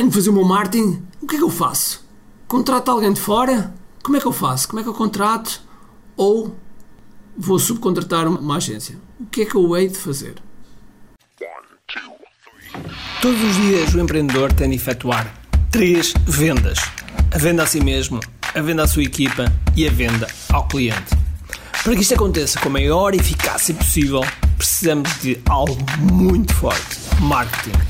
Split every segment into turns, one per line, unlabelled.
tenho que fazer o meu marketing, o que é que eu faço? Contrato alguém de fora? Como é que eu faço? Como é que eu contrato? Ou vou subcontratar uma agência? O que é que eu hei de fazer?
Todos os dias o empreendedor tem de efetuar três vendas: a venda a si mesmo, a venda à sua equipa e a venda ao cliente. Para que isto aconteça com a maior eficácia possível, precisamos de algo muito forte: marketing.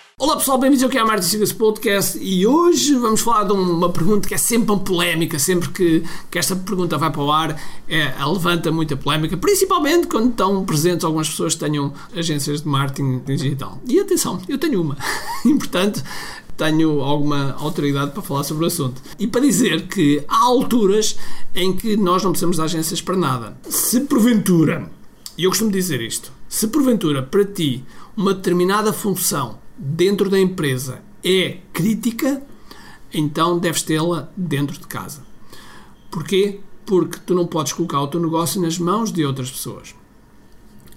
Olá pessoal, bem-vindos ao que é a Martin Sigas Podcast e hoje vamos falar de uma pergunta que é sempre uma polémica, sempre que, que esta pergunta vai para o ar, é, levanta muita polémica, principalmente quando estão presentes algumas pessoas que tenham agências de marketing digital. E atenção, eu tenho uma, e portanto tenho alguma autoridade para falar sobre o assunto. E para dizer que há alturas em que nós não precisamos de agências para nada. Se porventura, e eu costumo dizer isto, se porventura para ti uma determinada função dentro da empresa é crítica, então deves tê-la dentro de casa. Porquê? Porque tu não podes colocar o teu negócio nas mãos de outras pessoas.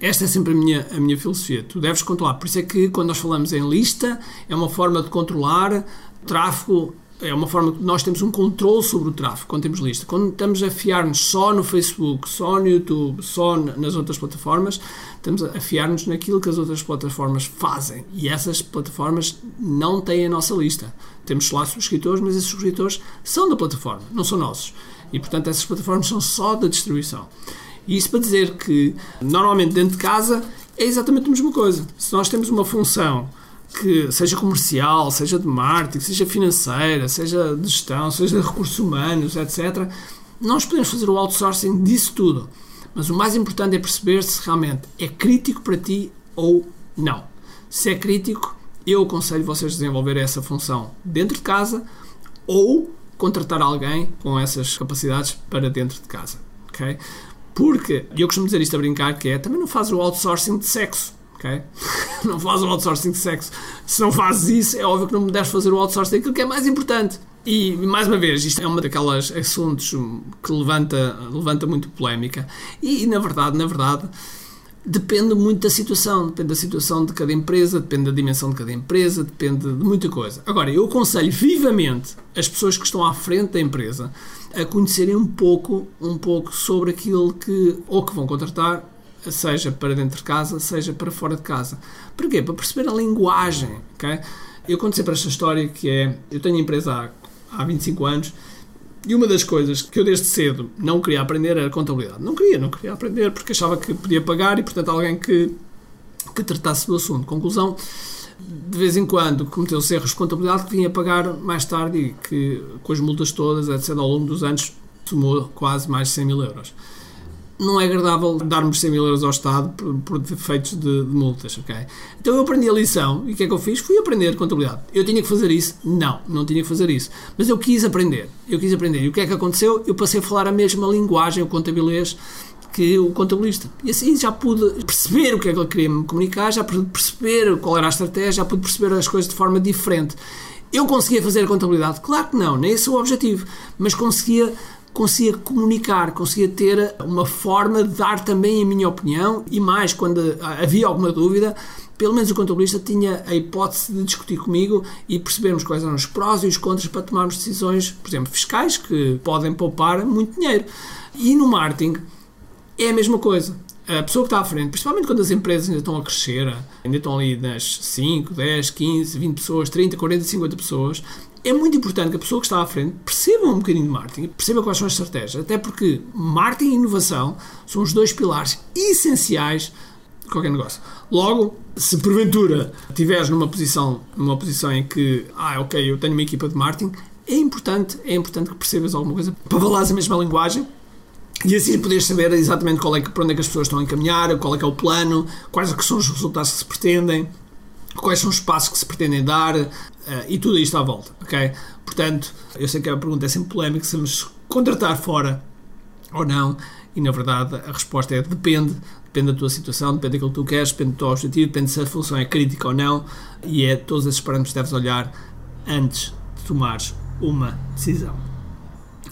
Esta é sempre a minha, a minha filosofia. Tu deves controlar. Por isso é que quando nós falamos em lista, é uma forma de controlar tráfego é uma forma que nós temos um controle sobre o tráfego quando temos lista. Quando estamos a fiar-nos só no Facebook, só no YouTube, só nas outras plataformas, estamos a fiar-nos naquilo que as outras plataformas fazem. E essas plataformas não têm a nossa lista. Temos lá subscritores, mas esses subscritores são da plataforma, não são nossos. E portanto essas plataformas são só da distribuição. E isso para dizer que normalmente dentro de casa é exatamente a mesma coisa. Se nós temos uma função que seja comercial, seja de marketing, seja financeira, seja de gestão, seja de recursos humanos, etc., nós podemos fazer o outsourcing disso tudo. Mas o mais importante é perceber se realmente é crítico para ti ou não. Se é crítico, eu aconselho vocês a desenvolver essa função dentro de casa ou contratar alguém com essas capacidades para dentro de casa. Okay? Porque, eu costumo dizer isto a brincar, que é também não faz o outsourcing de sexo Não fazes o outsourcing de sexo. Se não fazes isso, é óbvio que não me deves fazer o outsourcing daquilo que é mais importante. E, mais uma vez, isto é um daqueles assuntos que levanta, levanta muito polémica. E, na verdade, na verdade, depende muito da situação. Depende da situação de cada empresa, depende da dimensão de cada empresa, depende de muita coisa. Agora, eu aconselho vivamente as pessoas que estão à frente da empresa a conhecerem um pouco, um pouco sobre aquilo que ou que vão contratar seja para dentro de casa, seja para fora de casa. Porquê? Para perceber a linguagem, ok? Eu conto sempre esta história que é, eu tenho empresa há, há 25 anos e uma das coisas que eu desde cedo não queria aprender era contabilidade. Não queria, não queria aprender porque achava que podia pagar e portanto alguém que, que tratasse do assunto. Conclusão, de vez em quando cometeu-se erros de contabilidade que vinha pagar mais tarde e que com as multas todas, etc., ao longo dos anos, tomou quase mais de 100 mil euros não é agradável darmos 100 mil euros ao Estado por, por defeitos de, de, multas, ok? Então eu aprendi a lição e o que é que eu fiz? Fui aprender contabilidade. Eu tinha que fazer isso? Não, não tinha que fazer isso. Mas eu quis aprender, eu quis aprender. E o que é que aconteceu? Eu passei a falar a mesma linguagem, o contabilês, que o contabilista. E assim já pude perceber o que é que ele queria me comunicar, já pude perceber qual era a estratégia, já pude perceber as coisas de forma diferente. Eu conseguia fazer a contabilidade? Claro que não, nem esse é o objetivo, mas conseguia conseguia comunicar, conseguia ter uma forma de dar também a minha opinião e mais, quando havia alguma dúvida, pelo menos o contabilista tinha a hipótese de discutir comigo e percebermos quais eram os prós e os contras para tomarmos decisões, por exemplo, fiscais, que podem poupar muito dinheiro. E no marketing é a mesma coisa. A pessoa que está à frente, principalmente quando as empresas ainda estão a crescer, ainda estão ali nas 5, 10, 15, 20 pessoas, 30, 40, 50 pessoas, é muito importante que a pessoa que está à frente perceba um bocadinho de marketing, perceba quais são as estratégias, até porque marketing e inovação são os dois pilares essenciais de qualquer negócio. Logo, se porventura estiveres numa posição, numa posição em que, ah, ok, eu tenho uma equipa de marketing, é importante, é importante que percebas alguma coisa para falares a mesma linguagem e assim poderes saber exatamente qual é que, para onde é que as pessoas estão a encaminhar, qual é que é o plano, quais é são os resultados que se pretendem, quais são os passos que se pretendem dar uh, e tudo isto à volta, ok? Portanto, eu sei que a pergunta é sempre polémica, se nos contratar fora ou não, e na verdade a resposta é depende, depende da tua situação, depende daquilo que tu queres, depende do teu objetivo, depende se a função é crítica ou não, e é todos esses parâmetros que deves olhar antes de tomares uma decisão.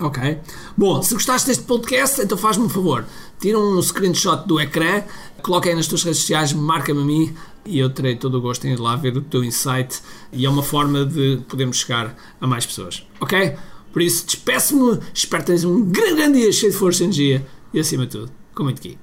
Ok? Bom, se gostaste deste podcast, então faz-me um favor. Tira um screenshot do ecrã, coloca aí nas tuas redes sociais, marca-me a mim e eu terei todo o gosto em ir lá ver o teu insight e é uma forma de podermos chegar a mais pessoas. Ok? Por isso, despeço-me, espero que tenhas um grande, grande dia cheio de força e energia e acima de tudo, com muito aqui.